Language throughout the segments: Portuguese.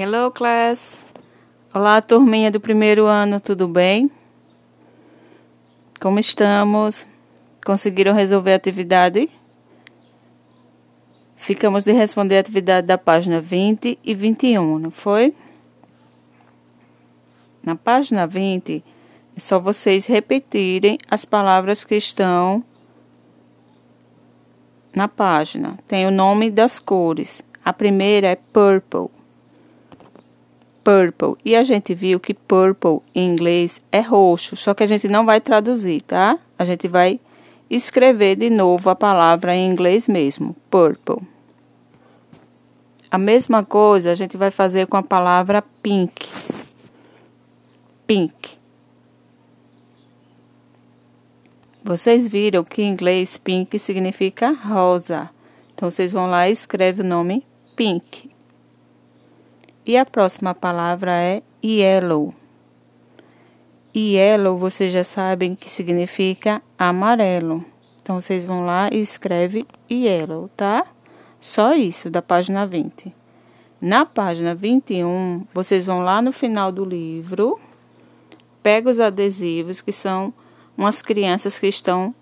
Hello, class! Olá, turminha do primeiro ano, tudo bem? Como estamos? Conseguiram resolver a atividade? Ficamos de responder a atividade da página 20 e 21, não foi? Na página 20, é só vocês repetirem as palavras que estão na página. Tem o nome das cores. A primeira é purple. Purple. E a gente viu que purple em inglês é roxo, só que a gente não vai traduzir, tá? A gente vai escrever de novo a palavra em inglês mesmo, purple. A mesma coisa a gente vai fazer com a palavra pink. Pink. Vocês viram que em inglês pink significa rosa. Então vocês vão lá e escrevem o nome pink. E a próxima palavra é yellow. Yellow, vocês já sabem que significa amarelo. Então, vocês vão lá e escreve yellow, tá? Só isso, da página 20. Na página 21, vocês vão lá no final do livro, pega os adesivos, que são umas crianças que estão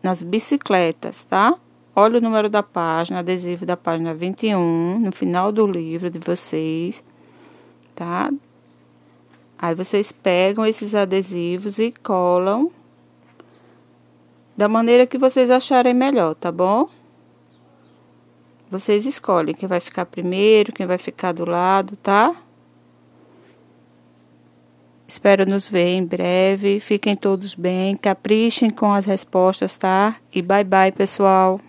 nas bicicletas, tá? Olha o número da página, adesivo da página 21, no final do livro de vocês, tá? Aí vocês pegam esses adesivos e colam da maneira que vocês acharem melhor, tá bom? Vocês escolhem quem vai ficar primeiro, quem vai ficar do lado, tá? Espero nos ver em breve. Fiquem todos bem, caprichem com as respostas, tá? E bye bye, pessoal.